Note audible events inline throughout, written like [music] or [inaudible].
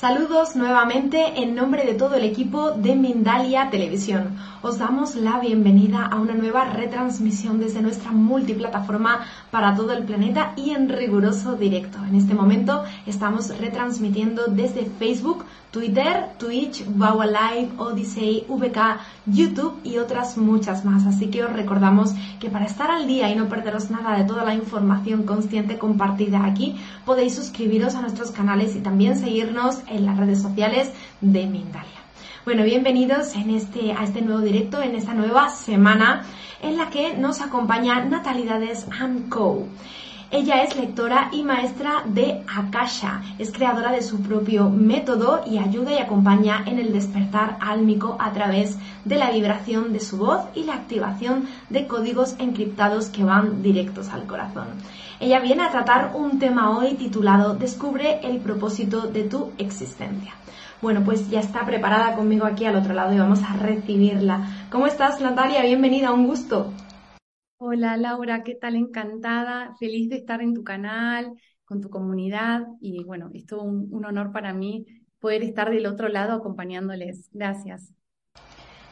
Saludos nuevamente en nombre de todo el equipo de Mindalia Televisión. Os damos la bienvenida a una nueva retransmisión desde nuestra multiplataforma para todo el planeta y en riguroso directo. En este momento estamos retransmitiendo desde Facebook, Twitter, Twitch, Wawa Live, Odyssey, VK, YouTube y otras muchas más. Así que os recordamos que para estar al día y no perderos nada de toda la información consciente compartida aquí, podéis suscribiros a nuestros canales y también seguirnos en las redes sociales de Mindalia. Bueno, bienvenidos en este, a este nuevo directo, en esta nueva semana en la que nos acompaña Natalidades Co. Ella es lectora y maestra de Akasha, es creadora de su propio método y ayuda y acompaña en el despertar álmico a través de la vibración de su voz y la activación de códigos encriptados que van directos al corazón. Ella viene a tratar un tema hoy titulado Descubre el propósito de tu existencia. Bueno, pues ya está preparada conmigo aquí al otro lado y vamos a recibirla. ¿Cómo estás, Natalia? Bienvenida, un gusto. Hola Laura, ¿qué tal? Encantada, feliz de estar en tu canal, con tu comunidad y bueno, es todo un, un honor para mí poder estar del otro lado acompañándoles. Gracias.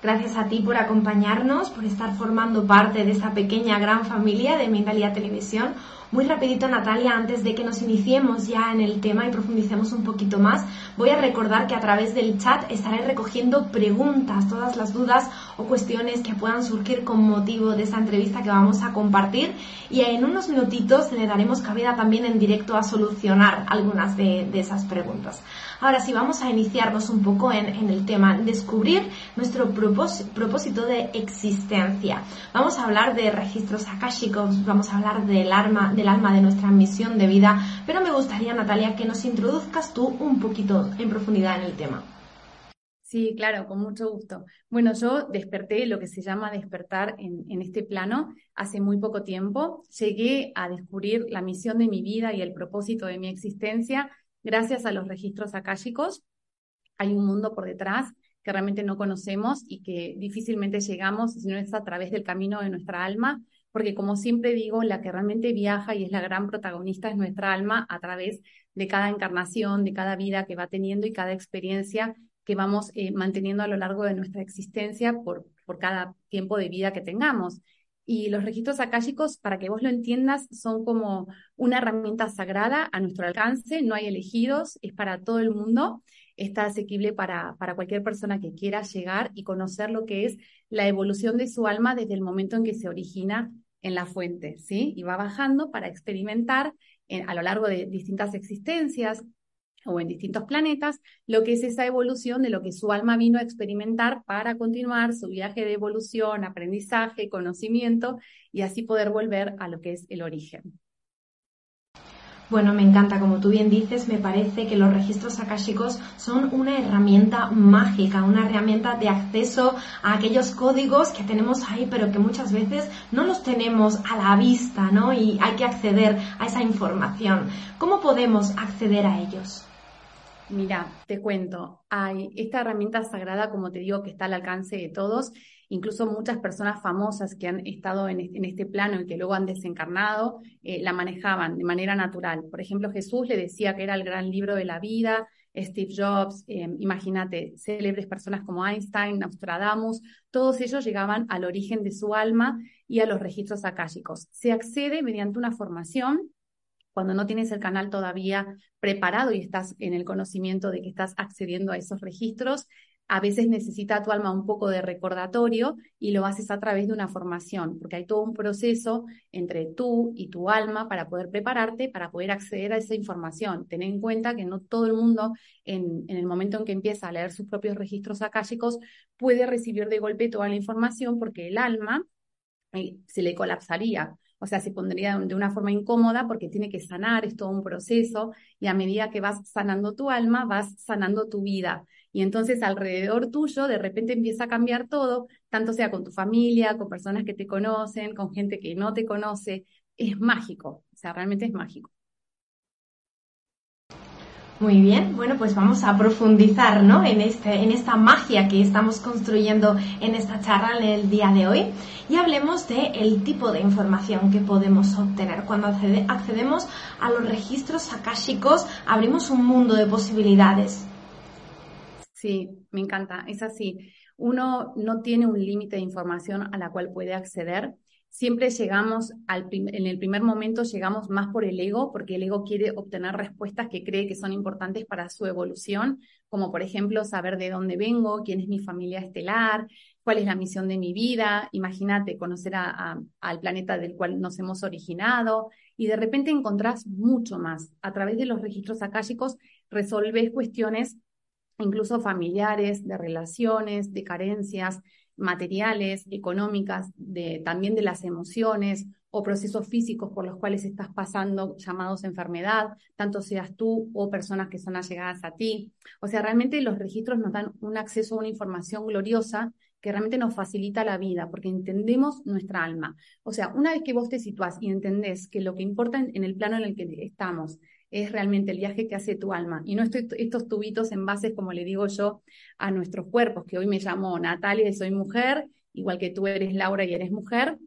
Gracias a ti por acompañarnos, por estar formando parte de esta pequeña gran familia de Mindalia Televisión. Muy rapidito, Natalia, antes de que nos iniciemos ya en el tema y profundicemos un poquito más, voy a recordar que a través del chat estaré recogiendo preguntas, todas las dudas o cuestiones que puedan surgir con motivo de esta entrevista que vamos a compartir y en unos minutitos le daremos cabida también en directo a solucionar algunas de, esas preguntas. Ahora sí, vamos a iniciarnos un poco en, en el tema, descubrir nuestro propósito, de existencia. Vamos a hablar de registros akáshicos, vamos a hablar del alma, del alma de nuestra misión de vida, pero me gustaría, Natalia, que nos introduzcas tú un poquito en profundidad en el tema. Sí, claro, con mucho gusto. Bueno, yo desperté lo que se llama despertar en, este plano hace muy poco tiempo. Llegué a descubrir la misión de mi vida y el propósito de mi existencia gracias a los registros akáshicos. Hay un mundo por detrás que realmente no conocemos y que difícilmente llegamos si no es a través del camino de nuestra alma, porque como siempre digo, la que realmente viaja y es la gran protagonista es nuestra alma a través de cada encarnación, de cada vida que va teniendo y cada experiencia que vamos eh, manteniendo a lo largo de nuestra existencia por, por cada tiempo de vida que tengamos. Y los registros akáshicos, para que vos lo entiendas, son como una herramienta sagrada a nuestro alcance, no hay elegidos, es para todo el mundo, está asequible para, para cualquier persona que quiera llegar y conocer lo que es la evolución de su alma desde el momento en que se origina en la fuente, ¿sí? Y va bajando para experimentar en, a lo largo de distintas existencias, o en distintos planetas, lo que es esa evolución de lo que su alma vino a experimentar para continuar su viaje de evolución, aprendizaje, conocimiento y así poder volver a lo que es el origen. Bueno, me encanta, como tú bien dices, me parece que los registros akáshicos son una herramienta mágica, una herramienta de acceso a aquellos códigos que tenemos ahí, pero que muchas veces no los tenemos a la vista, ¿no? Y hay que acceder a esa información. ¿Cómo podemos acceder a ellos? Mira, te cuento, hay esta herramienta sagrada, como te digo, que está al alcance de todos, incluso muchas personas famosas que han estado en este, plano y que luego han desencarnado, eh, la manejaban de manera natural. Por ejemplo, Jesús le decía que era el gran libro de la vida, Steve Jobs, eh, imagínate, célebres personas como Einstein, Nostradamus, todos ellos llegaban al origen de su alma y a los registros akáshicos. Se accede mediante una formación cuando no tienes el canal todavía preparado y estás en el conocimiento de que estás accediendo a esos registros, a veces necesita tu alma un poco de recordatorio y lo haces a través de una formación, porque hay todo un proceso entre tú y tu alma para poder prepararte, para poder acceder a esa información. Ten en cuenta que no todo el mundo en, el momento en que empieza a leer sus propios registros akáshicos puede recibir de golpe toda la información porque el alma eh, se le colapsaría o sea, se pondría de una forma incómoda porque tiene que sanar, es todo un proceso, y a medida que vas sanando tu alma, vas sanando tu vida. Y entonces alrededor tuyo de repente empieza a cambiar todo, tanto sea con tu familia, con personas que te conocen, con gente que no te conoce. Es mágico, o sea, realmente es mágico. Muy bien, bueno, pues vamos a profundizar ¿no? en, este, en esta magia que estamos construyendo en esta charla en el día de hoy y hablemos del el tipo de información que podemos obtener. Cuando accedemos a los registros akáshicos, abrimos un mundo de posibilidades. Sí, me encanta, es así. Uno no tiene un límite de información a la cual puede acceder siempre llegamos al en el primer momento llegamos más por el ego, porque el ego quiere obtener respuestas que cree que son importantes para su evolución, como por ejemplo saber de dónde vengo, quién es mi familia estelar, cuál es la misión de mi vida, imagínate conocer al planeta del cual nos hemos originado, y de repente encontrás mucho más. A través de los registros akáshicos resolves cuestiones incluso familiares, de relaciones, de carencias, materiales, económicas, de, también de las emociones o procesos físicos por los cuales estás pasando llamados enfermedad, tanto seas tú o personas que son allegadas a ti. O sea, realmente los registros nos dan un acceso a una información gloriosa que realmente nos facilita la vida, porque entendemos nuestra alma. O sea, una vez que vos te situás y entendés que lo que importa en el plano en el que estamos es realmente el viaje que hace tu alma y no estos tubitos en base, como le digo yo, a nuestros cuerpos, que hoy me llamo Natalia y soy mujer, igual que tú eres Laura y eres mujer.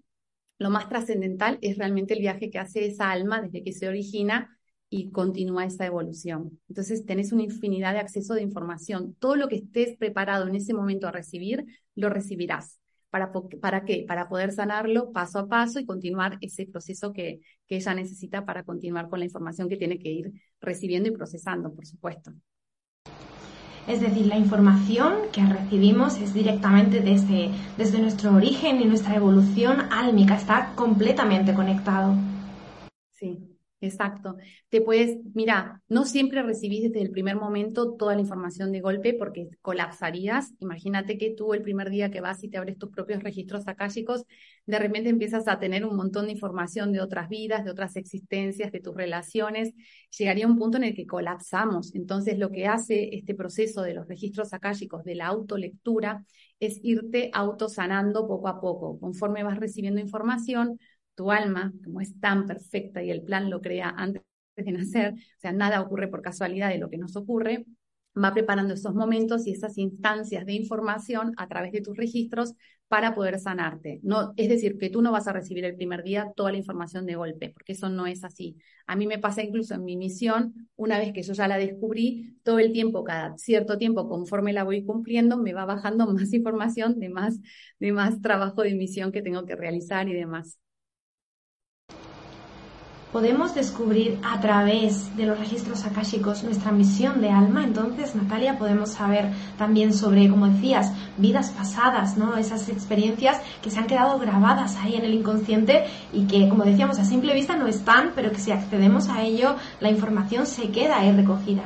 Lo más trascendental es realmente el viaje que hace esa alma desde que se origina y continúa esa evolución. Entonces tenés una infinidad de acceso de información. Todo lo que estés preparado en ese momento a recibir, lo recibirás. ¿Para, ¿Para qué? Para poder sanarlo paso a paso y continuar ese proceso que, que ella necesita para continuar con la información que tiene que ir recibiendo y procesando, por supuesto. Es decir, la información que recibimos es directamente desde, desde nuestro origen y nuestra evolución álmica, está completamente conectado. Sí, Exacto. Te puedes, mira, no siempre recibís desde el primer momento toda la información de golpe porque colapsarías. Imagínate que tú el primer día que vas y te abres tus propios registros akáshicos, de repente empiezas a tener un montón de información de otras vidas, de otras existencias, de tus relaciones. Llegaría un punto en el que colapsamos. Entonces, lo que hace este proceso de los registros akáshicos, de la autolectura, es irte autosanando poco a poco. Conforme vas recibiendo información, tu alma, como es tan perfecta y el plan lo crea antes de nacer, o sea, nada ocurre por casualidad de lo que nos ocurre, va preparando esos momentos y esas instancias de información a través de tus registros para poder sanarte. No, es decir, que tú no vas a recibir el primer día toda la información de golpe, porque eso no es así. A mí me pasa incluso en mi misión, una vez que yo ya la descubrí, todo el tiempo, cada cierto tiempo, conforme la voy cumpliendo, me va bajando [laughs] más información de más, de más trabajo de misión que tengo que realizar y demás podemos descubrir a través de los registros akáshicos nuestra misión de alma. Entonces, Natalia, podemos saber también sobre, como decías, vidas pasadas, ¿no? Esas experiencias que se han quedado grabadas ahí en el inconsciente y que, como decíamos, a simple vista no están, pero que si accedemos a ello, la información se queda ahí recogida.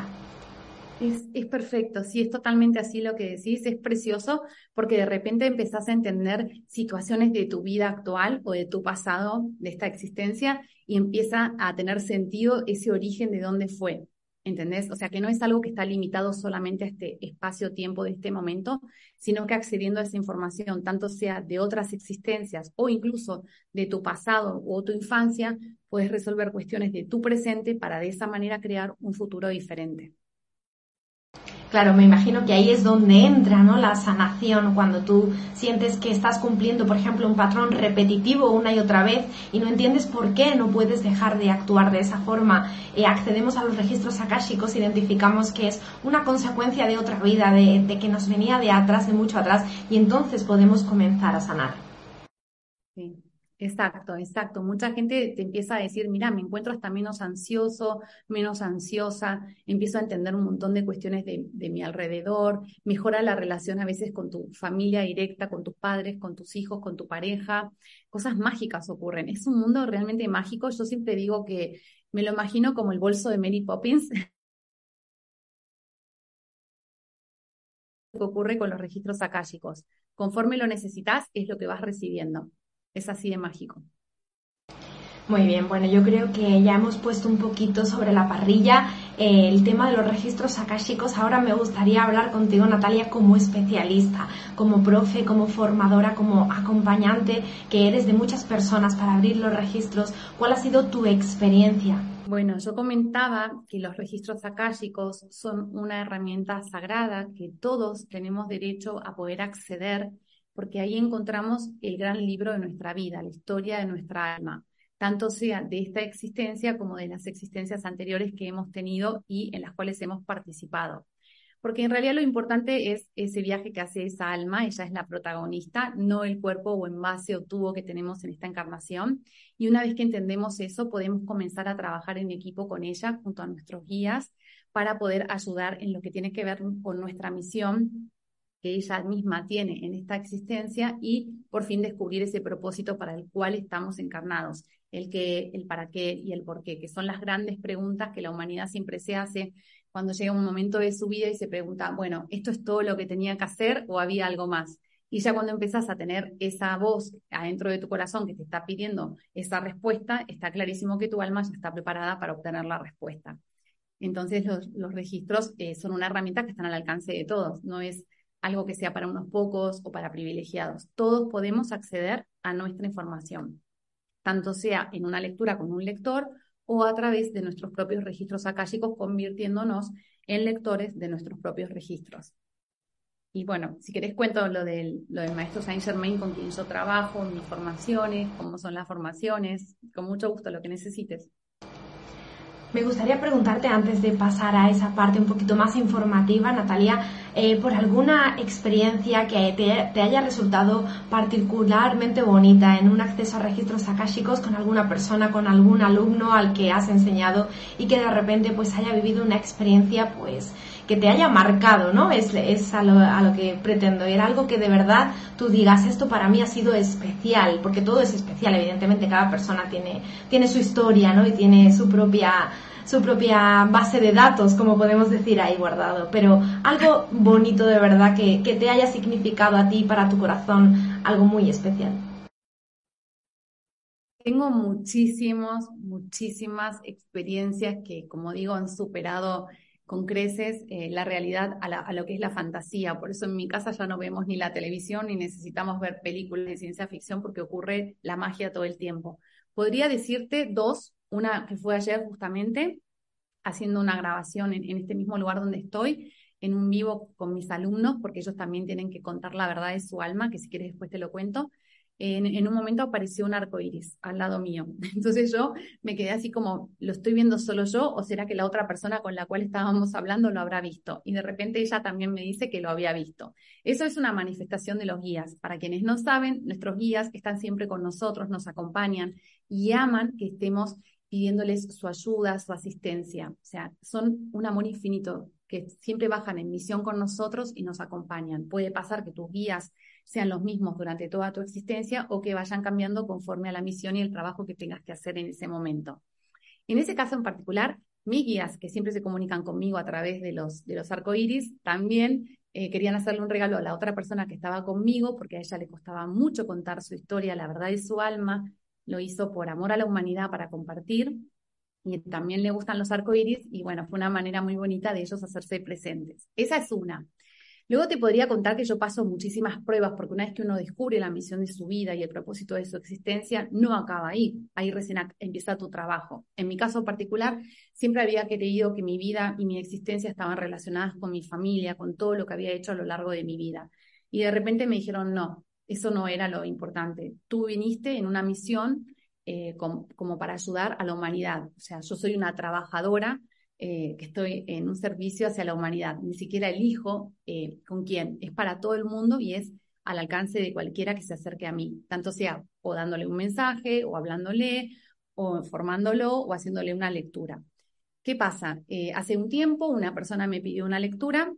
Es, es, perfecto, sí, es totalmente así lo que decís, es precioso porque de repente empezás a entender situaciones de tu vida actual o de tu pasado, de esta existencia, y empieza a tener sentido ese origen de dónde fue. ¿Entendés? O sea, que no es algo que está limitado solamente a este espacio-tiempo de este momento, sino que accediendo a esa información, tanto sea de otras existencias o incluso de tu pasado o tu infancia, puedes resolver cuestiones de tu presente para de esa manera crear un futuro diferente. Claro, me imagino que ahí es donde entra ¿no? la sanación, cuando tú sientes que estás cumpliendo, por ejemplo, un patrón repetitivo una y otra vez y no entiendes por qué no puedes dejar de actuar de esa forma. Eh, accedemos a los registros akáshicos, identificamos que es una consecuencia de otra vida, de, de que nos venía de atrás, de mucho atrás, y entonces podemos comenzar a sanar. Sí. Exacto, exacto. Mucha gente te empieza a decir, mira, me encuentro hasta menos ansioso, menos ansiosa, empiezo a entender un montón de cuestiones de, de, mi alrededor, mejora la relación a veces con tu familia directa, con tus padres, con tus hijos, con tu pareja. Cosas mágicas ocurren. Es un mundo realmente mágico. Yo siempre digo que me lo imagino como el bolso de Mary Poppins. [laughs] que ocurre con los registros akáshicos. Conforme lo necesitas, es lo que vas recibiendo. Es así de mágico. Muy bien, bueno, yo creo que ya hemos puesto un poquito sobre la parrilla eh, el tema de los registros akáshicos. Ahora me gustaría hablar contigo, Natalia, como especialista, como profe, como formadora, como acompañante que eres de muchas personas para abrir los registros. ¿Cuál ha sido tu experiencia? Bueno, yo comentaba que los registros akáshicos son una herramienta sagrada que todos tenemos derecho a poder acceder porque ahí encontramos el gran libro de nuestra vida, la historia de nuestra alma tanto sea de esta existencia como de las existencias anteriores que hemos tenido y en las cuales hemos participado. Porque en realidad lo importante es ese viaje que hace esa alma, ella es la protagonista, no el cuerpo o envase o tubo que tenemos en esta encarnación. Y una vez que entendemos eso, podemos comenzar a trabajar en equipo con ella, junto a nuestros guías, para poder ayudar en lo que tiene que ver con nuestra misión que ella misma tiene en esta existencia y por fin descubrir ese propósito para el cual estamos encarnados, el qué, el para qué y el por qué, que son las grandes preguntas que la humanidad siempre se hace cuando llega un momento de su vida y se pregunta, bueno, ¿esto es todo lo que tenía que hacer o había algo más? Y ya cuando empiezas a tener esa voz adentro de tu corazón que te está pidiendo esa respuesta, está clarísimo que tu alma ya está preparada para obtener la respuesta. Entonces los, registros eh, son una herramienta que están al alcance de todos, no es algo que sea para unos pocos o para privilegiados. Todos podemos acceder a nuestra información, tanto sea en una lectura con un lector o a través de nuestros propios registros akáshicos, convirtiéndonos en lectores de nuestros propios registros. Y bueno, si querés cuento lo del, lo del maestro Saint Germain con quien yo trabajo, mis formaciones, cómo son las formaciones, con mucho gusto lo que necesites. Me gustaría preguntarte antes de pasar a esa parte un poquito más informativa, Natalia, eh, por alguna experiencia que te, haya resultado particularmente bonita en un acceso a registros akáshicos con alguna persona, con algún alumno al que has enseñado y que de repente pues haya vivido una experiencia pues que te haya marcado, ¿no? Es, es a, lo, a lo que pretendo. Era algo que de verdad tú digas, esto para mí ha sido especial, porque todo es especial, evidentemente cada persona tiene, tiene su historia, ¿no? Y tiene su propia su propia base de datos, como podemos decir ahí guardado, pero algo bonito de verdad que, que te haya significado a ti, para tu corazón, algo muy especial. Tengo muchísimos, muchísimas experiencias que, como digo, han superado con creces eh, la realidad a, lo que es la fantasía. Por eso en mi casa ya no vemos ni la televisión ni necesitamos ver películas de ciencia ficción porque ocurre la magia todo el tiempo. Podría decirte dos una que fue ayer justamente, haciendo una grabación en, en, este mismo lugar donde estoy, en un vivo con mis alumnos, porque ellos también tienen que contar la verdad de su alma, que si quieres después te lo cuento en, un momento apareció un arco iris al lado mío. [laughs] Entonces yo me quedé así como, ¿lo estoy viendo solo yo o será que la otra persona con la cual estábamos hablando lo habrá visto? Y de repente ella también me dice que lo había visto. Eso es una manifestación de los guías. Para quienes no saben, nuestros guías están siempre con nosotros, nos acompañan y aman que estemos pidiéndoles su ayuda, su asistencia. O sea, son un amor infinito que siempre bajan en misión con nosotros y nos acompañan. Puede pasar que tus guías sean los mismos durante toda tu existencia o que vayan cambiando conforme a la misión y el trabajo que tengas que hacer en ese momento. En ese caso en particular, mis guías, que siempre se comunican conmigo a través de los, de los arcoíris, también eh, querían hacerle un regalo a la otra persona que estaba conmigo, porque a ella le costaba mucho contar su historia, la verdad de su alma, lo hizo por amor a la humanidad para compartir, y también le gustan los arcoíris, y bueno, fue una manera muy bonita de ellos hacerse presentes. Esa es una. Luego te podría contar que yo paso muchísimas pruebas, porque una vez que uno descubre la misión de su vida y el propósito de su existencia, no acaba ahí. Ahí recién empieza tu trabajo. En mi caso particular, siempre había creído que mi vida y mi existencia estaban relacionadas con mi familia, con todo lo que había hecho a lo largo de mi vida. Y de repente me dijeron, no, eso no era lo importante. Tú viniste en una misión eh, como para ayudar a la humanidad. O sea, yo soy una trabajadora eh, que estoy en un servicio hacia la humanidad. Ni siquiera elijo eh, con quién. Es para todo el mundo y es al alcance de cualquiera que se acerque a mí, tanto sea o dándole un mensaje, o hablándole, o informándolo, o haciéndole una lectura. ¿Qué pasa? Eh, hace un tiempo una persona me pidió una lectura,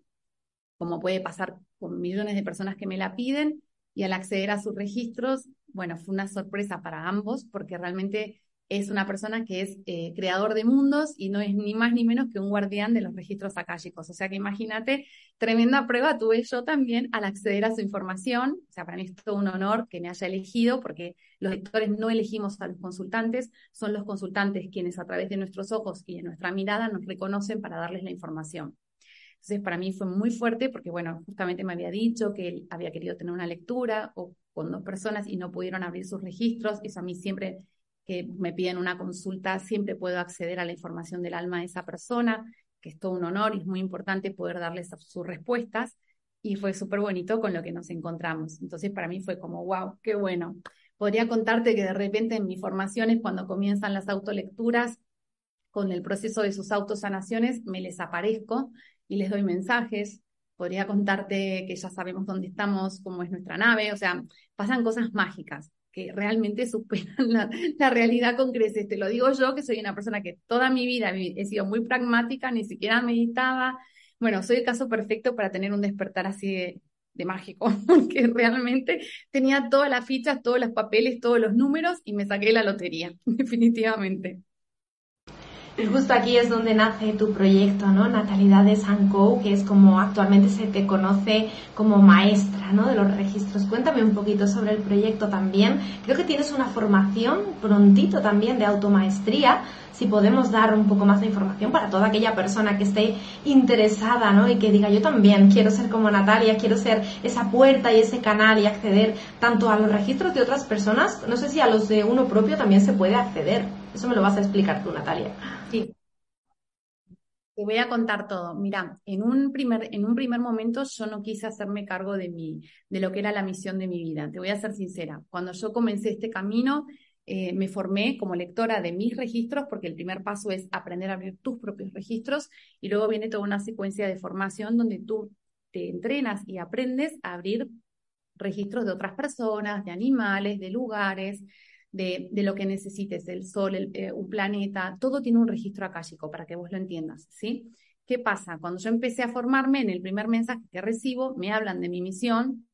como puede pasar con millones de personas que me la piden, y al acceder a sus registros, bueno, fue una sorpresa para ambos, porque realmente es una persona que es eh, creador de mundos y no es ni más ni menos que un guardián de los registros akáshicos. O sea que imagínate, tremenda prueba tuve yo también al acceder a su información. O sea, para mí es todo un honor que me haya elegido porque los lectores no elegimos a los consultantes, son los consultantes quienes a través de nuestros ojos y de nuestra mirada nos reconocen para darles la información. Entonces, para mí fue muy fuerte porque, bueno, justamente me había dicho que él había querido tener una lectura o con dos personas y no pudieron abrir sus registros. Eso a mí siempre que me piden una consulta, siempre puedo acceder a la información del alma de esa persona, que es todo un honor y es muy importante poder darles sus respuestas. Y fue súper bonito con lo que nos encontramos. Entonces, para mí fue como, wow, qué bueno. Podría contarte que de repente en mis formaciones, cuando comienzan las autolecturas, con el proceso de sus autosanaciones, me les aparezco y les doy mensajes. Podría contarte que ya sabemos dónde estamos, cómo es nuestra nave, o sea, pasan cosas mágicas que realmente [laughs] superan la, realidad con creces. Te lo digo yo, que soy una persona que toda mi vida he sido muy pragmática, ni siquiera meditaba. Bueno, soy el caso perfecto para tener un despertar así de, de mágico, [laughs] porque realmente tenía todas las fichas, todos los papeles, todos los números y me saqué la lotería, [laughs] definitivamente. Y justo aquí es donde nace tu proyecto, ¿no? Natalidades Co, que es como actualmente se te conoce como maestra, ¿no? De los registros. Cuéntame un poquito sobre el proyecto también. Creo que tienes una formación prontito también de automaestría. Si podemos dar un poco más de información para toda aquella persona que esté interesada, ¿no? Y que diga, yo también quiero ser como Natalia, quiero ser esa puerta y ese canal y acceder tanto a los registros de otras personas, no sé si a los de uno propio también se puede acceder. Eso me lo vas a explicar tú, Natalia. Sí. Te voy a contar todo. Mira, en un primer, en un primer momento yo no quise hacerme cargo de mi, de lo que era la misión de mi vida. Te voy a ser sincera. Cuando yo comencé este camino, eh, me formé como lectora de mis registros, porque el primer paso es aprender a abrir tus propios registros, y luego viene toda una secuencia de formación donde tú te entrenas y aprendes a abrir registros de otras personas, de animales, de lugares, de, lo que necesites, el sol, eh, un planeta, todo tiene un registro akáshico para que vos lo entiendas, ¿sí? ¿Qué pasa? Cuando yo empecé a formarme, en el primer mensaje que recibo, me hablan de mi misión,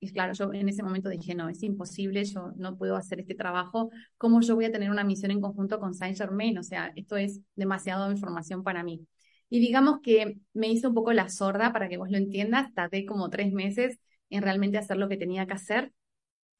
y claro, yo en ese momento dije, no, es imposible, yo no puedo hacer este trabajo, ¿cómo yo voy a tener una misión en conjunto con Saint Germain? O sea, esto es demasiado información para mí. Y digamos que me hizo un poco la sorda para que vos lo entiendas, tardé como tres meses en realmente hacer lo que tenía que hacer,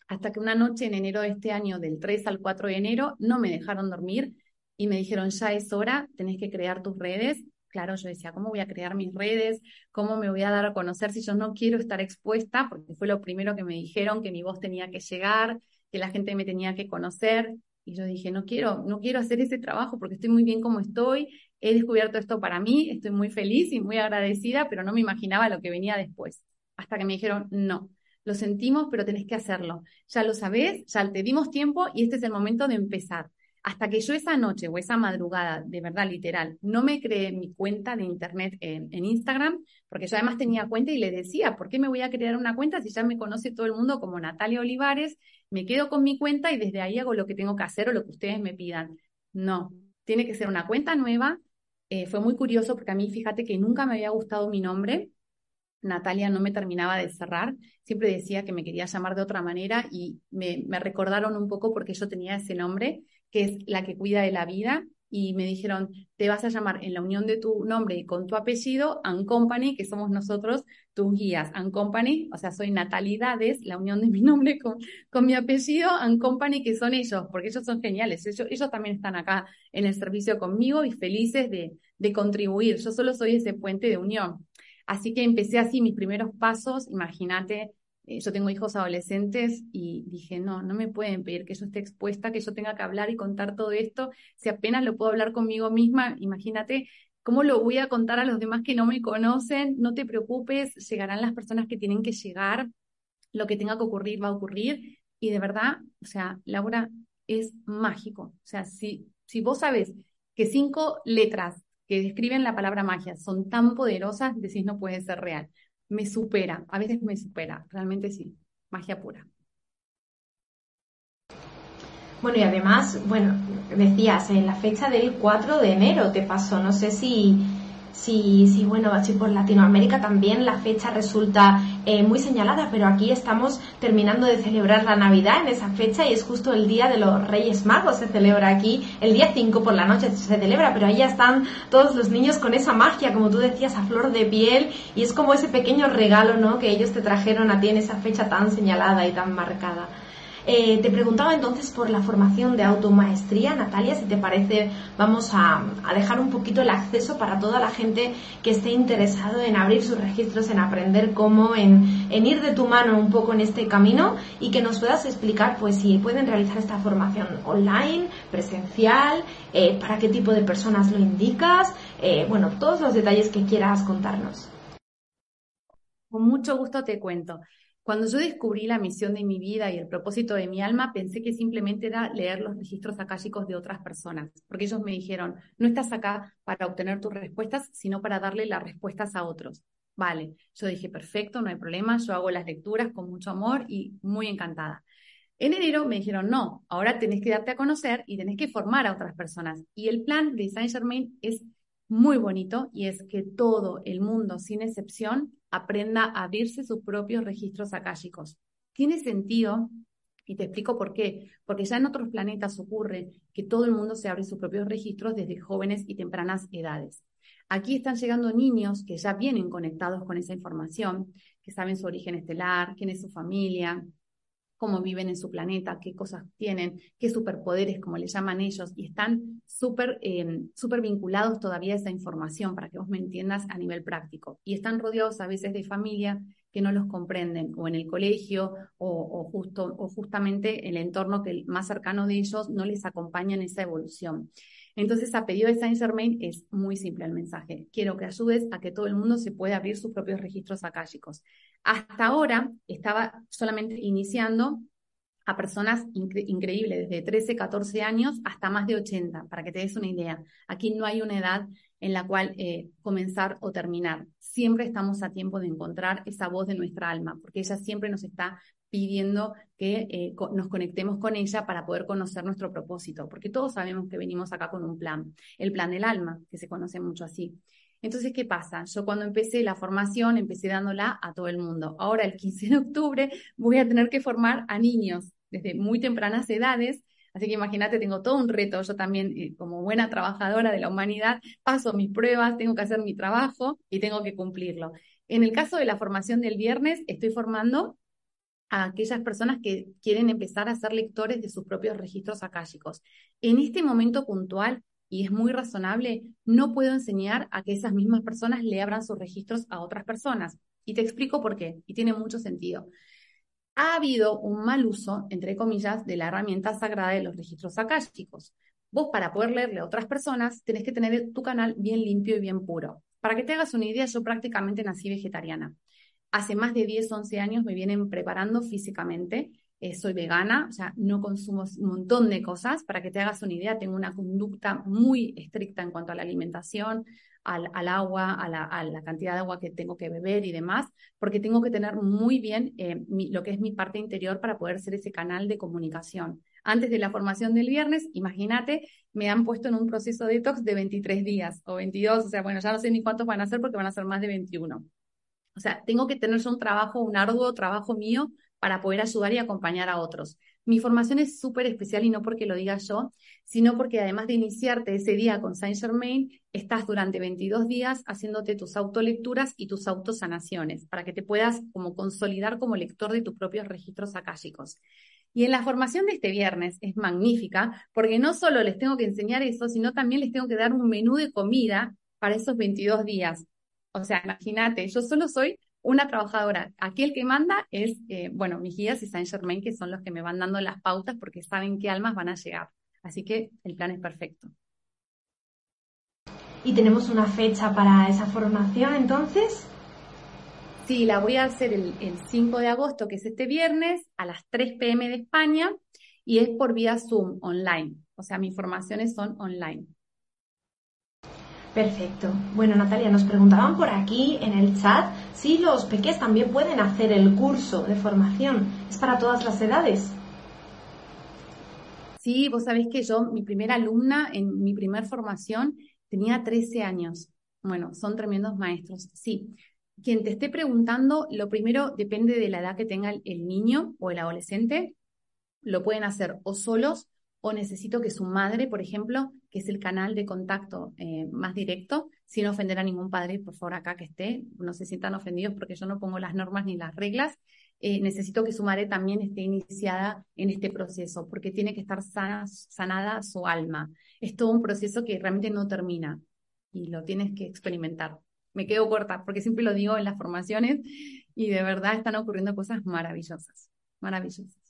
hasta que una noche en enero de este año, del 3 al 4 de enero, no me dejaron dormir y me dijeron, ya es hora, tenés que crear tus redes. Claro, yo decía, ¿cómo voy a crear mis redes? ¿Cómo me voy a dar a conocer si yo no quiero estar expuesta? Porque fue lo primero que me dijeron, que mi voz tenía que llegar, que la gente me tenía que conocer. Y yo dije, no quiero, no quiero hacer ese trabajo porque estoy muy bien como estoy. He descubierto esto para mí, estoy muy feliz y muy agradecida, pero no me imaginaba lo que venía después. Hasta que me dijeron, no, lo sentimos, pero tenés que hacerlo. Ya lo sabés, ya te dimos tiempo y este es el momento de empezar. Hasta que yo esa noche o esa madrugada, de verdad, literal, no me creé mi cuenta de internet en, Instagram, porque yo además tenía cuenta y le decía, ¿por qué me voy a crear una cuenta si ya me conoce todo el mundo como Natalia Olivares? Me quedo con mi cuenta y desde ahí hago lo que tengo que hacer o lo que ustedes me pidan. No, tiene que ser una cuenta nueva. Eh, fue muy curioso porque a mí, fíjate que nunca me había gustado mi nombre. Natalia no me terminaba de cerrar, siempre decía que me quería llamar de otra manera y me, recordaron un poco porque yo tenía ese nombre, que es la que cuida de la vida, y me dijeron, te vas a llamar en la unión de tu nombre y con tu apellido, Company, que somos nosotros tus guías, Company, o sea, soy Natalidades, la unión de mi nombre con, con mi apellido, Company, que son ellos, porque ellos son geniales, ellos, ellos también están acá en el servicio conmigo y felices de, de contribuir, yo solo soy ese puente de unión. Así que empecé así mis primeros pasos, imagínate, eh, yo tengo hijos adolescentes y dije, no, no me pueden pedir que yo esté expuesta, que yo tenga que hablar y contar todo esto, si apenas lo puedo hablar conmigo misma, imagínate ¿Cómo lo voy a contar a los demás que no me conocen? No te preocupes, llegarán las personas que tienen que llegar, lo que tenga que ocurrir va a ocurrir. Y de verdad, o sea, Laura, es mágico. O sea, si, si vos sabes que cinco letras que describen la palabra magia son tan poderosas, decís no puede ser real. Me supera, a veces me supera, realmente sí, magia pura. Bueno, y además, bueno, decías, en la fecha del 4 de enero te pasó, no sé si Sí, sí, bueno, así por Latinoamérica también la fecha resulta eh, muy señalada, pero aquí estamos terminando de celebrar la Navidad en esa fecha y es justo el día de los Reyes Magos, se celebra aquí, el día 5 por la noche se celebra, pero ahí ya están todos los niños con esa magia, como tú decías, a flor de piel y es como ese pequeño regalo, ¿no? Que ellos te trajeron a ti en esa fecha tan señalada y tan marcada. Eh, te preguntaba entonces por la formación de automaestría, Natalia, si te parece, vamos a, dejar un poquito el acceso para toda la gente que esté interesado en abrir sus registros, en aprender cómo, en, ir de tu mano un poco en este camino y que nos puedas explicar pues si pueden realizar esta formación online, presencial, eh, para qué tipo de personas lo indicas, eh, bueno, todos los detalles que quieras contarnos. Con mucho gusto te cuento. Cuando yo descubrí la misión de mi vida y el propósito de mi alma, pensé que simplemente era leer los registros akáshicos de otras personas, porque ellos me dijeron, no estás acá para obtener tus respuestas, sino para darle las respuestas a otros. Vale, yo dije, perfecto, no hay problema, yo hago las lecturas con mucho amor y muy encantada. En enero me dijeron, no, ahora tenés que darte a conocer y tenés que formar a otras personas. Y el plan de Saint Germain es muy bonito y es que todo el mundo, sin excepción, aprenda a abrirse sus propios registros akáshicos. Tiene sentido, y te explico por qué, porque ya en otros planetas ocurre que todo el mundo se abre sus propios registros desde jóvenes y tempranas edades. Aquí están llegando niños que ya vienen conectados con esa información, que saben su origen estelar, quién es su familia, cómo viven en su planeta, qué cosas tienen, qué superpoderes, como le llaman ellos, y están súper eh, vinculados todavía a esa información para que vos me entiendas a nivel práctico. Y están rodeados a veces de familia que no los comprenden, o en el colegio, o, justo, o justamente el entorno que más cercano de ellos no les acompaña en esa evolución. Entonces, a pedido de Saint Germain es muy simple el mensaje. Quiero que ayudes a que todo el mundo se pueda abrir sus propios registros akáshicos. Hasta ahora estaba solamente iniciando a personas increíbles, desde 13, 14 años hasta más de 80, para que te des una idea. Aquí no hay una edad en la cual eh, comenzar o terminar. Siempre estamos a tiempo de encontrar esa voz de nuestra alma, porque ella siempre nos está pidiendo que eh, nos conectemos con ella para poder conocer nuestro propósito, porque todos sabemos que venimos acá con un plan, el plan del alma, que se conoce mucho así. Entonces, ¿qué pasa? Yo cuando empecé la formación, empecé dándola a todo el mundo. Ahora, el 15 de octubre, voy a tener que formar a niños desde muy tempranas edades. Así que imagínate, tengo todo un reto. Yo también, eh, como buena trabajadora de la humanidad, paso mis pruebas, tengo que hacer mi trabajo y tengo que cumplirlo. En el caso de la formación del viernes, estoy formando a aquellas personas que quieren empezar a ser lectores de sus propios registros akáshicos. En este momento puntual, y es muy razonable, no puedo enseñar a que esas mismas personas le abran sus registros a otras personas. Y te explico por qué, y tiene mucho sentido. Ha habido un mal uso, entre comillas, de la herramienta sagrada de los registros akáshicos. Vos para poder leerle a otras personas tenés que tener tu canal bien limpio y bien puro. Para que te hagas una idea, yo prácticamente nací vegetariana hace más de 10, 11 años me vienen preparando físicamente. Eh, soy vegana, o sea, no consumo un montón de cosas. Para que te hagas una idea, tengo una conducta muy estricta en cuanto a la alimentación, al, agua, a la, cantidad de agua que tengo que beber y demás, porque tengo que tener muy bien eh, lo que es mi parte interior para poder ser ese canal de comunicación. Antes de la formación del viernes, imagínate, me han puesto en un proceso de detox de 23 días o 22, o sea, bueno, ya no sé ni cuántos van a ser porque van a ser más de 21. O sea, tengo que tener un trabajo, un arduo trabajo mío para poder ayudar y acompañar a otros. Mi formación es súper especial y no porque lo diga yo, sino porque además de iniciarte ese día con Saint Germain, estás durante 22 días haciéndote tus autolecturas y tus autosanaciones para que te puedas como consolidar como lector de tus propios registros akáshicos. Y en la formación de este viernes es magnífica porque no solo les tengo que enseñar eso, sino también les tengo que dar un menú de comida para esos 22 días. O sea, imagínate, yo solo soy una trabajadora. Aquí el que manda es, eh, bueno, mis guías y Saint Germain, que son los que me van dando las pautas porque saben qué almas van a llegar. Así que el plan es perfecto. ¿Y tenemos una fecha para esa formación entonces? Sí, la voy a hacer el, el 5 de agosto, que es este viernes, a las 3 pm de España, y es por vía Zoom, online. O sea, mis formaciones son online. Perfecto. Bueno, Natalia, nos preguntaban por aquí en el chat si los peques también pueden hacer el curso de formación. ¿Es para todas las edades? Sí, vos sabés que yo, mi primera alumna en mi primer formación, tenía 13 años. Bueno, son tremendos maestros, sí. Quien te esté preguntando, lo primero depende de la edad que tenga el, el niño o el adolescente. Lo pueden hacer o solos o necesito que su madre, por ejemplo, que es el canal de contacto eh, más directo, sin ofender a ningún padre, por favor, acá que esté, no se sientan ofendidos porque yo no pongo las normas ni las reglas, eh, necesito que su madre también esté iniciada en este proceso, porque tiene que estar sana, sanada su alma. Es todo un proceso que realmente no termina y lo tienes que experimentar. Me quedo corta porque siempre lo digo en las formaciones y de verdad están ocurriendo cosas maravillosas, maravillosas.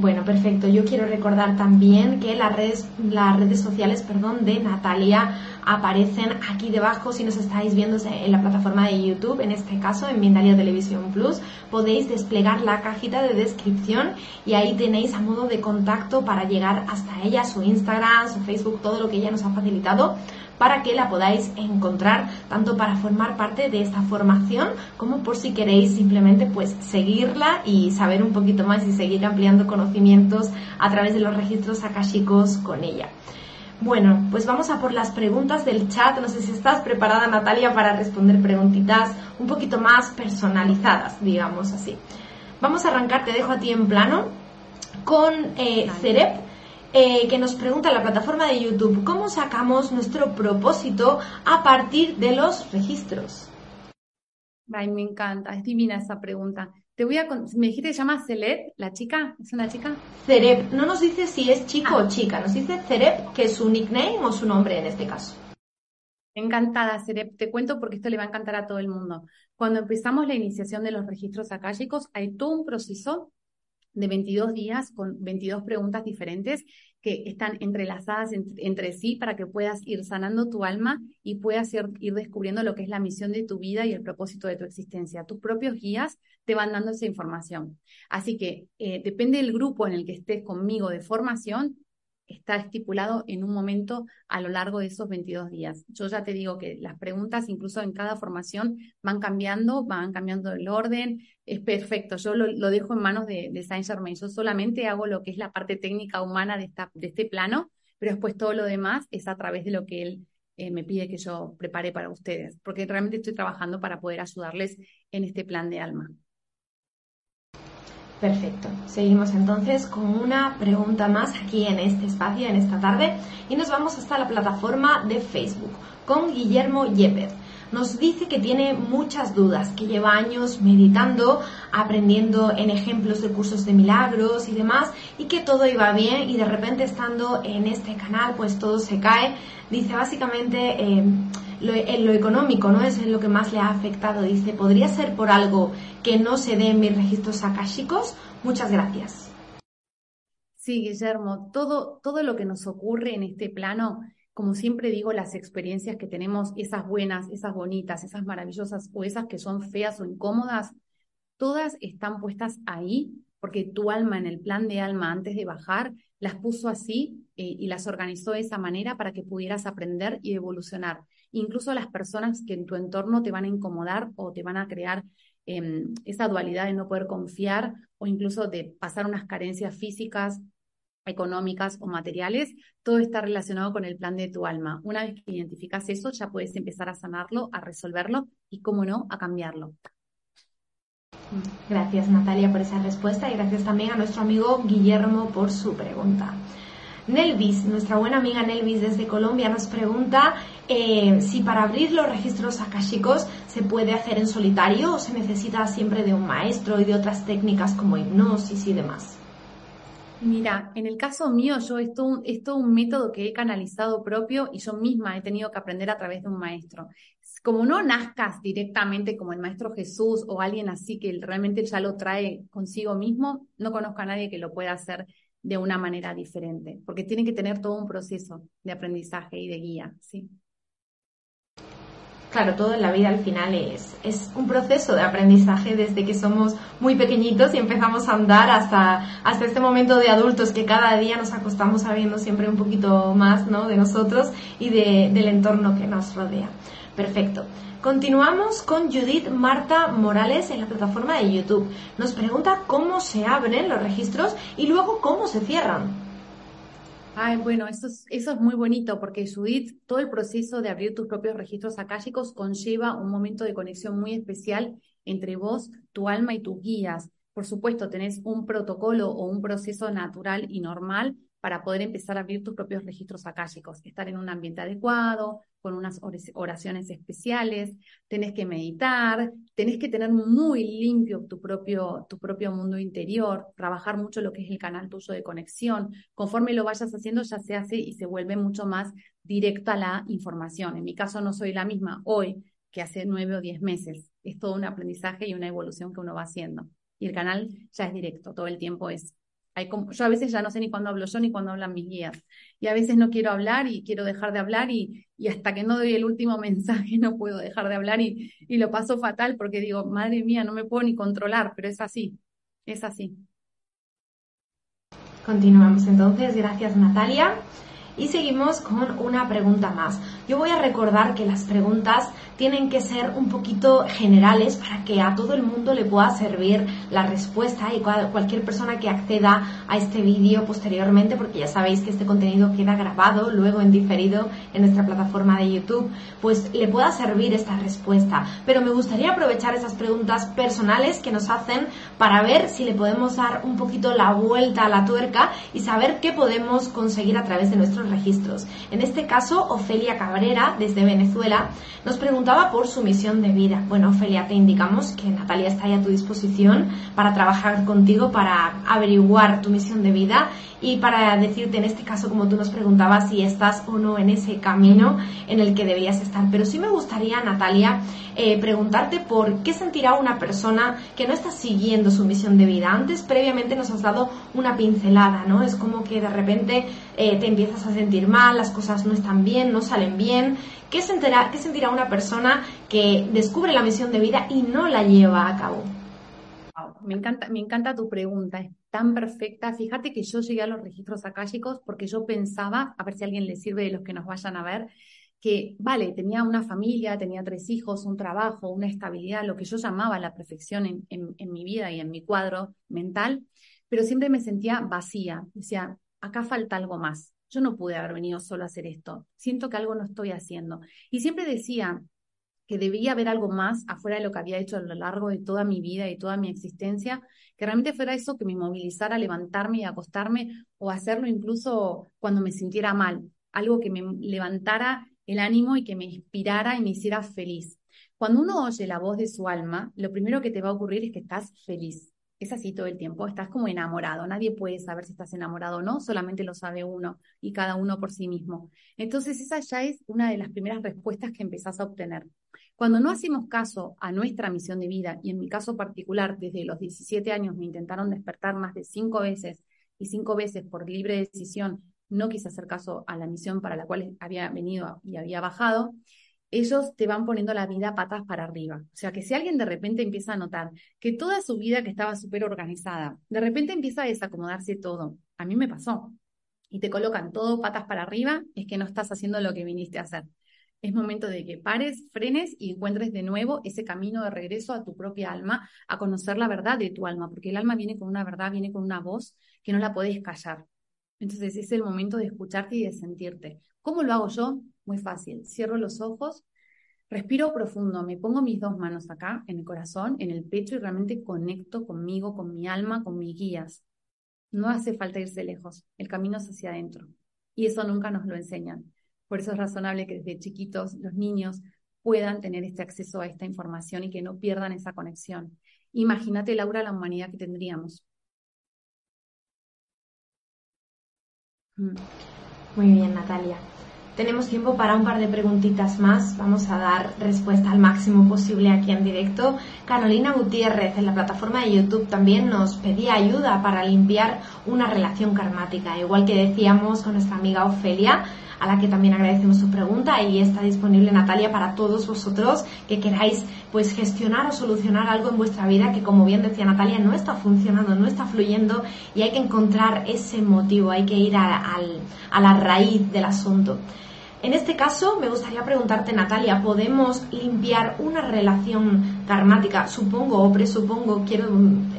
Bueno, perfecto. Yo quiero recordar también que las redes, las redes sociales perdón, de Natalia aparecen aquí debajo si nos estáis viendo en la plataforma de YouTube, en este caso en Mindalia Televisión Plus. Podéis desplegar la cajita de descripción y ahí tenéis a modo de contacto para llegar hasta ella, su Instagram, su Facebook, todo lo que ella nos ha facilitado para que la podáis encontrar tanto para formar parte de esta formación como por si queréis simplemente pues seguirla y saber un poquito más y seguir ampliando conocimientos a través de los registros akashicos con ella. Bueno, pues vamos a por las preguntas del chat. No sé si estás preparada, Natalia, para responder preguntitas un poquito más personalizadas, digamos así. Vamos a arrancar, te dejo a ti en plano, con eh, Cerep, eh, que nos pregunta la plataforma de YouTube, ¿cómo sacamos nuestro propósito a partir de los registros? Ay, me encanta, es divina esa pregunta. Te voy a me dijiste que se llama Celeb, la chica, ¿es una chica? Cereb, no nos dice si es chico o ah. chica, nos dice Cereb, que es su nickname o su nombre en este caso. Encantada, Cereb. Te cuento porque esto le va a encantar a todo el mundo. Cuando empezamos la iniciación de los registros akáshicos, hay todo un proceso de 22 días con 22 preguntas diferentes que están entrelazadas entre sí para que puedas ir sanando tu alma y puedas ir, descubriendo lo que es la misión de tu vida y el propósito de tu existencia. Tus propios guías te van dando esa información. Así que eh, depende del grupo en el que estés conmigo de formación, está estipulado en un momento a lo largo de esos 22 días. Yo ya te digo que las preguntas, incluso en cada formación, van cambiando, van cambiando el orden. Es perfecto. Yo lo, dejo en manos de, Saint Germain. Yo solamente hago lo que es la parte técnica humana de este plano, pero después todo lo demás es a través de lo que él eh, me pide que yo prepare para ustedes, porque realmente estoy trabajando para poder ayudarles en este plan de alma. Perfecto. Seguimos entonces con una pregunta más aquí en este espacio, en esta tarde, y nos vamos hasta la plataforma de Facebook con Guillermo Yepes. Nos dice que tiene muchas dudas, que lleva años meditando, aprendiendo en ejemplos de cursos de milagros y demás, y que todo iba bien y de repente estando en este canal pues todo se cae. Dice básicamente... Eh, lo, en lo económico, ¿no? Es lo que más le ha afectado. Dice, ¿podría ser por algo que no se dé en mis registros akáshicos? Muchas gracias. Sí, Guillermo, todo, todo lo que nos ocurre en este plano, como siempre digo, las experiencias que tenemos, esas buenas, esas bonitas, esas maravillosas o esas que son feas o incómodas, todas están puestas ahí porque tu alma en el plan de alma antes de bajar las puso así eh, y las organizó de esa manera para que pudieras aprender y evolucionar. Incluso las personas que en tu entorno te van a incomodar o te van a crear em, esa dualidad de no poder confiar o incluso de pasar unas carencias físicas, económicas o materiales, todo está relacionado con el plan de tu alma. Una vez que identificas eso, ya puedes empezar a sanarlo, a resolverlo y, cómo no, a cambiarlo. Gracias Natalia por esa respuesta y gracias también a nuestro amigo Guillermo por su pregunta. Nelvis, nuestra buena amiga Nelvis desde Colombia, nos pregunta eh, si para abrir los registros akashicos se puede hacer en solitario o se necesita siempre de un maestro y de otras técnicas como hipnosis y demás. Mira, en el caso mío, yo esto es todo un método que he canalizado propio y yo misma he tenido que aprender a través de un maestro. Como no nazcas directamente como el maestro Jesús o alguien así que realmente ya lo trae consigo mismo, no conozco a nadie que lo pueda hacer de una manera diferente, porque tienen que tener todo un proceso de aprendizaje y de guía, ¿sí? Claro, todo en la vida al final es, es un proceso de aprendizaje desde que somos muy pequeñitos y empezamos a andar hasta, hasta este momento de adultos que cada día nos acostamos sabiendo siempre un poquito más ¿no? de nosotros y de, del entorno que nos rodea. Perfecto. Continuamos con Judith Marta Morales en la plataforma de YouTube. Nos pregunta cómo se abren los registros y luego cómo se cierran. Ay, bueno, eso es, eso es muy bonito porque Judith, todo el proceso de abrir tus propios registros akáshicos conlleva un momento de conexión muy especial entre vos, tu alma y tus guías. Por supuesto, tenés un protocolo o un proceso natural y normal para poder empezar a abrir tus propios registros akáshicos, estar en un ambiente adecuado, con unas oraciones especiales, tenés que meditar, tenés que tener muy limpio tu propio, tu propio mundo interior, trabajar mucho lo que es el canal tuyo de conexión. Conforme lo vayas haciendo, ya se hace y se vuelve mucho más directa la información. En mi caso no soy la misma hoy que hace nueve o diez meses. Es todo un aprendizaje y una evolución que uno va haciendo. Y el canal ya es directo, todo el tiempo es yo a veces ya no sé ni cuándo hablo yo ni cuándo hablan mis guías. Y a veces no quiero hablar y quiero dejar de hablar y, y hasta que no doy el último [laughs] mensaje no puedo dejar de hablar y, y lo paso fatal porque digo, madre mía, no me puedo ni controlar, pero es así, es así. Continuamos entonces, gracias Natalia. Y seguimos con una pregunta más. Yo voy a recordar que las preguntas tienen que ser un poquito generales para que a todo el mundo le pueda servir la respuesta y cualquier persona que acceda a este vídeo posteriormente, porque ya sabéis que este contenido queda grabado luego en diferido en nuestra plataforma de YouTube, pues le pueda servir esta respuesta. Pero me gustaría aprovechar esas preguntas personales que nos hacen para ver si le podemos dar un poquito la vuelta a la tuerca y saber qué podemos conseguir a través de nuestros registros. En este caso, Ofelia Cabrera, desde Venezuela, nos pregunta por su misión de vida. Bueno, Ofelia, te indicamos que Natalia está ahí a tu disposición para trabajar contigo, para averiguar tu misión de vida y para decirte en este caso, como tú nos preguntabas, si estás o no en ese camino en el que deberías estar. Pero sí me gustaría, Natalia, eh, preguntarte por qué sentirá una persona que no está siguiendo su misión de vida. Antes, previamente, nos has dado una pincelada, ¿no? Es como que de repente eh, te empiezas a sentir mal, las cosas no están bien, no salen bien ¿Qué sentirá, ¿Qué sentirá una persona que descubre la misión de vida y no la lleva a cabo? me encanta, me encanta tu pregunta, es tan perfecta. Fíjate que yo llegué a los registros akáshicos porque yo pensaba, a ver si alguien le sirve de los que nos vayan a ver, que, vale, tenía una familia, tenía tres hijos, un trabajo, una estabilidad, lo que yo llamaba la perfección en, en mi vida y en mi cuadro mental, pero siempre me sentía vacía. Decía, acá falta algo más yo no pude haber venido solo a hacer esto, siento que algo no estoy haciendo. Y siempre decía que debía haber algo más afuera de lo que había hecho a lo largo de toda mi vida y toda mi existencia, que realmente fuera eso que me movilizara a levantarme y acostarme o hacerlo incluso cuando me sintiera mal, algo que me levantara el ánimo y que me inspirara y me hiciera feliz. Cuando uno oye la voz de su alma, lo primero que te va a ocurrir es que estás feliz es así todo el tiempo, estás como enamorado, nadie puede saber si estás enamorado o no, solamente lo sabe uno y cada uno por sí mismo. Entonces esa ya es una de las primeras respuestas que empezás a obtener. Cuando no hacemos caso a nuestra misión de vida, y en mi caso particular, desde los 17 años me intentaron despertar más de cinco veces y cinco veces por libre decisión no quise hacer caso a la misión para la cual había venido y había bajado, ellos te van poniendo la vida patas para arriba. O sea, que si alguien de repente empieza a notar que toda su vida que estaba súper organizada, de repente empieza a desacomodarse todo, a mí me pasó, y te colocan todo patas para arriba, es que no estás haciendo lo que viniste a hacer. Es momento de que pares, frenes y encuentres de nuevo ese camino de regreso a tu propia alma, a conocer la verdad de tu alma, porque el alma viene con una verdad, viene con una voz que no la podés callar. Entonces es el momento de escucharte y de sentirte. ¿Cómo lo hago yo? Muy fácil. Cierro los ojos, respiro profundo, me pongo mis dos manos acá, en el corazón, en el pecho y realmente conecto conmigo, con mi alma, con mis guías. No hace falta irse lejos, el camino es hacia adentro. Y eso nunca nos lo enseñan. Por eso es razonable que desde chiquitos los niños puedan tener este acceso a esta información y que no pierdan esa conexión. Imagínate, Laura, la humanidad que tendríamos. Muy bien, Natalia. Tenemos tiempo para un par de preguntitas más. Vamos a dar respuesta al máximo posible aquí en directo. Carolina Gutiérrez en la plataforma de YouTube también nos pedía ayuda para limpiar una relación karmática. Igual que decíamos con nuestra amiga Ofelia, a la que también agradecemos su pregunta y está disponible Natalia para todos vosotros que queráis pues gestionar o solucionar algo en vuestra vida que como bien decía Natalia no está funcionando, no está fluyendo y hay que encontrar ese motivo, hay que ir a, a la raíz del asunto. En este caso, me gustaría preguntarte, Natalia, ¿podemos limpiar una relación karmática? Supongo o presupongo, quiero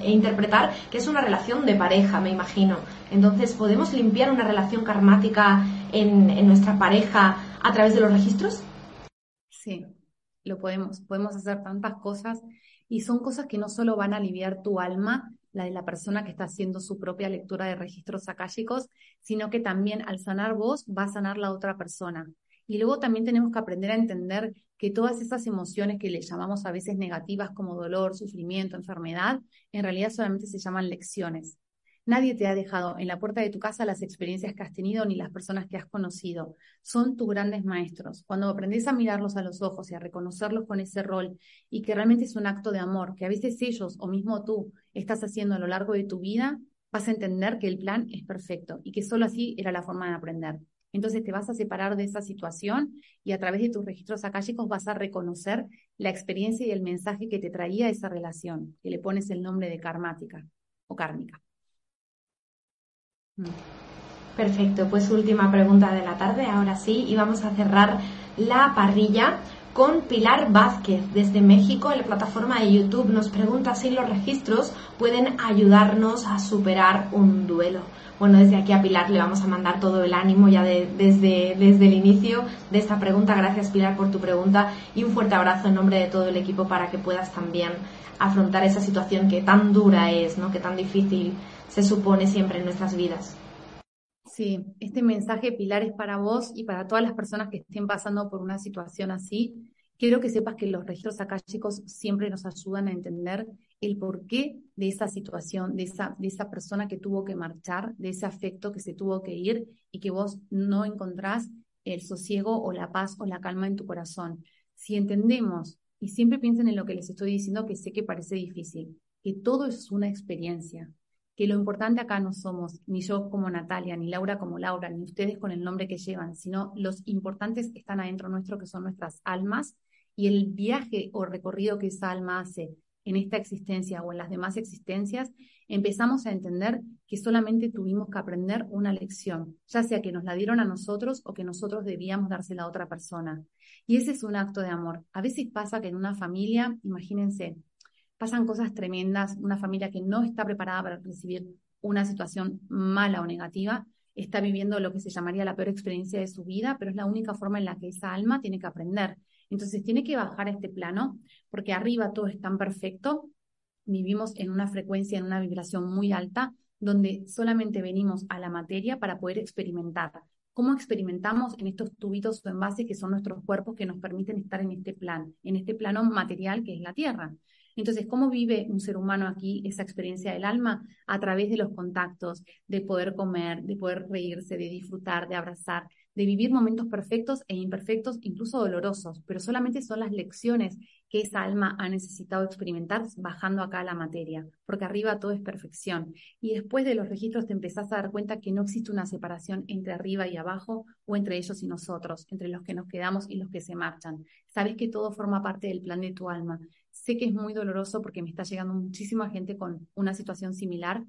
interpretar que es una relación de pareja, me imagino. Entonces, ¿podemos limpiar una relación karmática en, nuestra pareja a través de los registros? Sí, lo podemos. Podemos hacer tantas cosas y son cosas que no solo van a aliviar tu alma, la de la persona que está haciendo su propia lectura de registros akáshicos, sino que también al sanar vos va a sanar la otra persona. Y luego también tenemos que aprender a entender que todas esas emociones que le llamamos a veces negativas como dolor, sufrimiento, enfermedad, en realidad solamente se llaman lecciones. Nadie te ha dejado en la puerta de tu casa las experiencias que has tenido ni las personas que has conocido. Son tus grandes maestros. Cuando aprendes a mirarlos a los ojos y a reconocerlos con ese rol y que realmente es un acto de amor, que a veces ellos o mismo tú estás haciendo a lo largo de tu vida, vas a entender que el plan es perfecto y que solo así era la forma de aprender. Entonces te vas a separar de esa situación y a través de tus registros akáshicos vas a reconocer la experiencia y el mensaje que te traía esa relación, que le pones el nombre de karmática o kármica. Perfecto, pues última pregunta de la tarde, ahora sí, y vamos a cerrar la parrilla con Pilar Vázquez desde México en la plataforma de YouTube. Nos pregunta si los registros pueden ayudarnos a superar un duelo. Bueno, desde aquí a Pilar le vamos a mandar todo el ánimo ya desde, desde el inicio de esta pregunta. Gracias Pilar por tu pregunta y un fuerte abrazo en nombre de todo el equipo para que puedas también afrontar esa situación que tan dura es, ¿no? que tan difícil se supone siempre en nuestras vidas. Sí, este mensaje, Pilar, es para vos y para todas las personas que estén pasando por una situación así. Quiero que sepas que los registros akáshicos siempre nos ayudan a entender el porqué de esa situación, de esa, de esa persona que tuvo que marchar, de ese afecto que se tuvo que ir y que vos no encontrás el sosiego o la paz o la calma en tu corazón. Si entendemos, y siempre piensen en lo que les estoy diciendo, que sé que parece difícil, que todo es una experiencia, que lo importante acá no somos ni yo como Natalia, ni Laura como Laura, ni ustedes con el nombre que llevan, sino los importantes están adentro nuestro, que son nuestras almas, y el viaje o recorrido que esa alma hace en esta existencia o en las demás existencias, empezamos a entender que solamente tuvimos que aprender una lección, ya sea que nos la dieron a nosotros o que nosotros debíamos dársela a otra persona. Y ese es un acto de amor. A veces pasa que en una familia, imagínense, pasan cosas tremendas, una familia que no está preparada para recibir una situación mala o negativa, está viviendo lo que se llamaría la peor experiencia de su vida, pero es la única forma en la que esa alma tiene que aprender. Entonces tiene que bajar a este plano, porque arriba todo es tan perfecto, vivimos en una frecuencia, en una vibración muy alta, donde solamente venimos a la materia para poder experimentar. ¿Cómo experimentamos en estos tubitos o envases que son nuestros cuerpos que nos permiten estar en este plan, en este plano material que es la Tierra? Entonces, ¿cómo vive un ser humano aquí esa experiencia del alma? A través de los contactos, de poder comer, de poder reírse, de disfrutar, de abrazar, de vivir momentos perfectos e imperfectos, incluso dolorosos, pero solamente son las lecciones que esa alma ha necesitado experimentar bajando acá a la materia, porque arriba todo es perfección. Y después de los registros te empezás a dar cuenta que no existe una separación entre arriba y abajo o entre ellos y nosotros, entre los que nos quedamos y los que se marchan. Sabes que todo forma parte del plan de tu alma. Sé que es muy doloroso porque me está llegando muchísima gente con una situación similar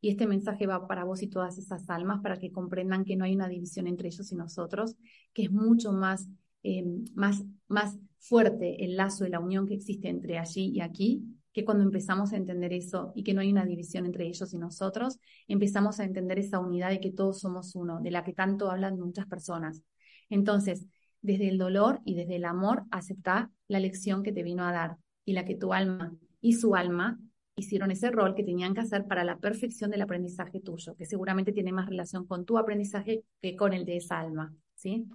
y este mensaje va para vos y todas esas almas para que comprendan que no hay una división entre ellos y nosotros, que es mucho más, eh, más, más fuerte el lazo de la unión que existe entre allí y aquí, que cuando empezamos a entender eso y que no hay una división entre ellos y nosotros, empezamos a entender esa unidad de que todos somos uno, de la que tanto hablan muchas personas. Entonces, desde el dolor y desde el amor, acepta la lección que te vino a dar y la que tu alma y su alma hicieron ese rol que tenían que hacer para la perfección del aprendizaje tuyo, que seguramente tiene más relación con tu aprendizaje que con el de esa alma, ¿sí?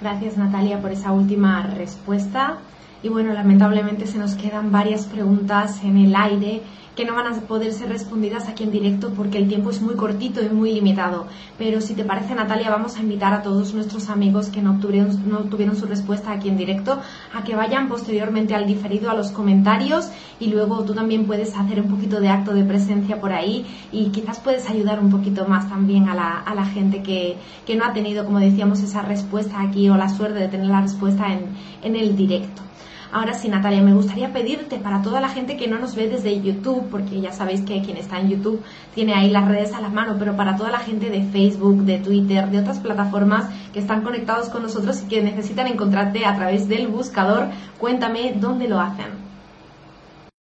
Gracias Natalia por esa última respuesta. Y bueno, lamentablemente se nos quedan varias preguntas en el aire que no van a poder ser respondidas aquí en directo porque el tiempo es muy cortito y muy limitado. Pero si te parece, Natalia, vamos a invitar a todos nuestros amigos que no tuvieron, no tuvieron su respuesta aquí en directo a que vayan posteriormente al diferido a los comentarios y luego tú también puedes hacer un poquito de acto de presencia por ahí y quizás puedes ayudar un poquito más también a la, a la gente que, que no ha tenido, como decíamos, esa respuesta aquí o la suerte de tener la respuesta en, en el directo. Ahora sí, Natalia, me gustaría pedirte para toda la gente que no nos ve desde YouTube, porque ya sabéis que quien está en YouTube tiene ahí las redes a la mano, pero para toda la gente de Facebook, de Twitter, de otras plataformas que están conectados con nosotros y que necesitan encontrarte a través del buscador, cuéntame dónde lo hacen.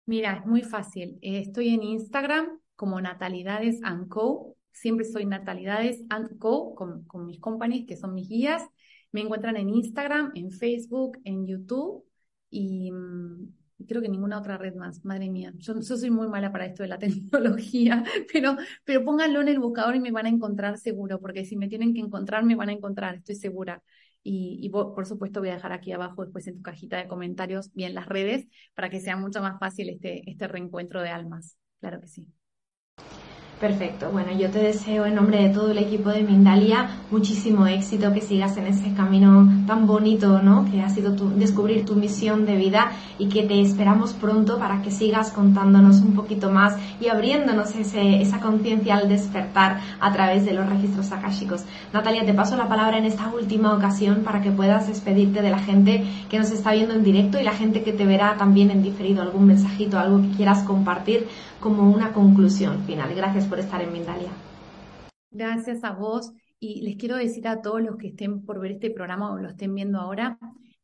Mira, es muy fácil. Eh, estoy en Instagram como Natalidades Co. Siempre soy Natalidades Co. Con, con mis companies, que son mis guías. Me encuentran en Instagram, en Facebook, en YouTube y, mm, creo que ninguna otra red más. Madre mía, yo, soy muy mala para esto de la [laughs] tecnología, pero, pero pónganlo en el buscador y me van a encontrar seguro, porque si me tienen que encontrar, me van a encontrar, estoy segura. Y, y, por supuesto voy a dejar aquí abajo después en tu cajita de comentarios bien las redes para que sea mucho más fácil este, este reencuentro de almas. Claro que sí. Perfecto. Bueno, yo te deseo en nombre de todo el equipo de Mindalia muchísimo éxito, que sigas en ese camino tan bonito, ¿no? Que ha sido tu, descubrir tu misión de vida y que te esperamos pronto para que sigas contándonos un poquito más y abriéndonos ese, esa conciencia al despertar a través de los registros akáshicos. Natalia, te paso la palabra en esta última ocasión para que puedas despedirte de la gente que nos está viendo en directo y la gente que te verá también en diferido, algún mensajito, algo que quieras compartir como una conclusión final. Gracias por estar en Mindalia. Gracias a vos y les quiero decir a todos los que estén por ver este programa o lo estén viendo ahora,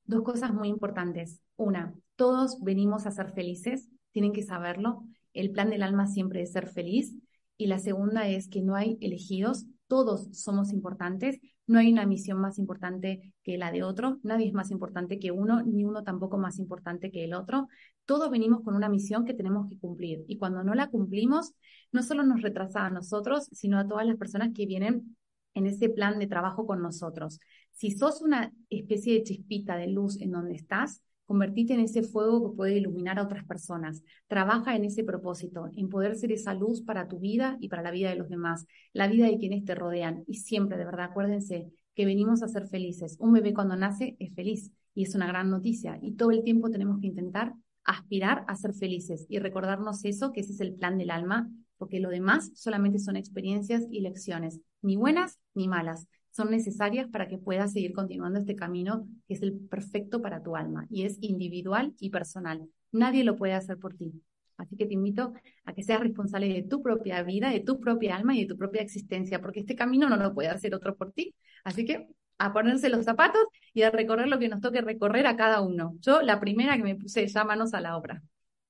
dos cosas muy importantes. Una, todos venimos a ser felices, tienen que saberlo. El plan del alma siempre es ser feliz. Y la segunda es que no hay elegidos, todos somos importantes, no hay una misión más importante que la de otro, nadie es más importante que uno, ni uno tampoco más importante que el otro. Todos venimos con una misión que tenemos que cumplir y cuando no la cumplimos, no solo nos retrasa a nosotros, sino a todas las personas que vienen en ese plan de trabajo con nosotros. Si sos una especie de chispita de luz en donde estás, Convertite en ese fuego que puede iluminar a otras personas. Trabaja en ese propósito, en poder ser esa luz para tu vida y para la vida de los demás, la vida de quienes te rodean. Y siempre, de verdad, acuérdense que venimos a ser felices. Un bebé cuando nace es feliz y es una gran noticia. Y todo el tiempo tenemos que intentar aspirar a ser felices y recordarnos eso, que ese es el plan del alma, porque lo demás solamente son experiencias y lecciones, ni buenas ni malas son necesarias para que puedas seguir continuando este camino que es el perfecto para tu alma y es individual y personal. Nadie lo puede hacer por ti. Así que te invito a que seas responsable de tu propia vida, de tu propia alma y de tu propia existencia, porque este camino no lo puede hacer otro por ti. Así que a ponerse los zapatos y a recorrer lo que nos toque recorrer a cada uno. Yo la primera que me puse ya manos a la obra.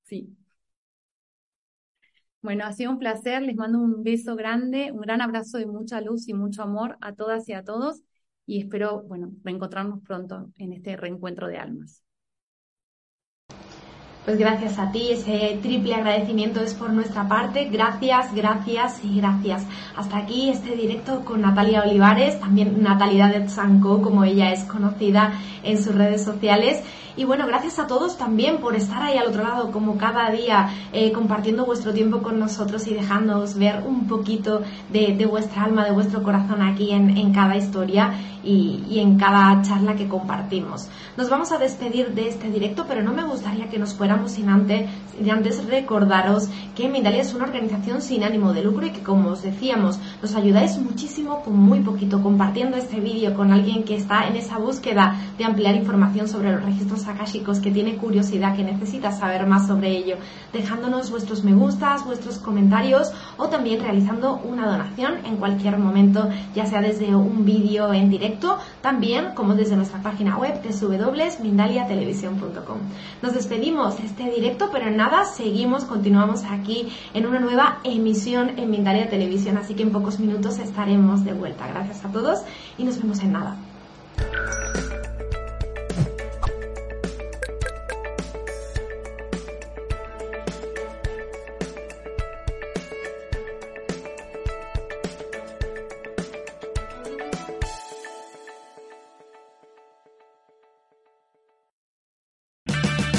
Sí. Bueno, ha sido un placer, les mando un beso grande, un gran abrazo de mucha luz y mucho amor a todas y a todos y espero, bueno, reencontrarnos pronto en este reencuentro de almas. Pues gracias a ti, ese triple agradecimiento es por nuestra parte. Gracias, gracias y gracias. Hasta aquí este directo con Natalia Olivares, también Natalidad de Sanco, como ella es conocida en sus redes sociales. Y bueno, gracias a todos también por estar ahí al otro lado, como cada día, eh, compartiendo vuestro tiempo con nosotros y dejándonos ver un poquito de, vuestra alma, de vuestro corazón aquí en, cada historia y, en cada charla que compartimos. Nos vamos a despedir de este directo, pero no me gustaría que nos fuéramos sin antes, recordaros que Mindalia es una organización sin ánimo de lucro y que, como os decíamos, nos ayudáis muchísimo con muy poquito, compartiendo este vídeo con alguien que está en esa búsqueda de ampliar información sobre los registros akashicos, que tiene curiosidad, que necesita saber más sobre ello, dejándonos vuestros me gustas, vuestros comentarios o también realizando una donación en cualquier momento, ya sea desde un vídeo en directo, también como desde nuestra página web www.mindaliatelevisión.com. Nos despedimos de este directo, pero en nada, seguimos, continuamos aquí en una nueva emisión en Mindalia Televisión, así que en pocos minutos estaremos de vuelta. Gracias a todos y nos vemos en nada.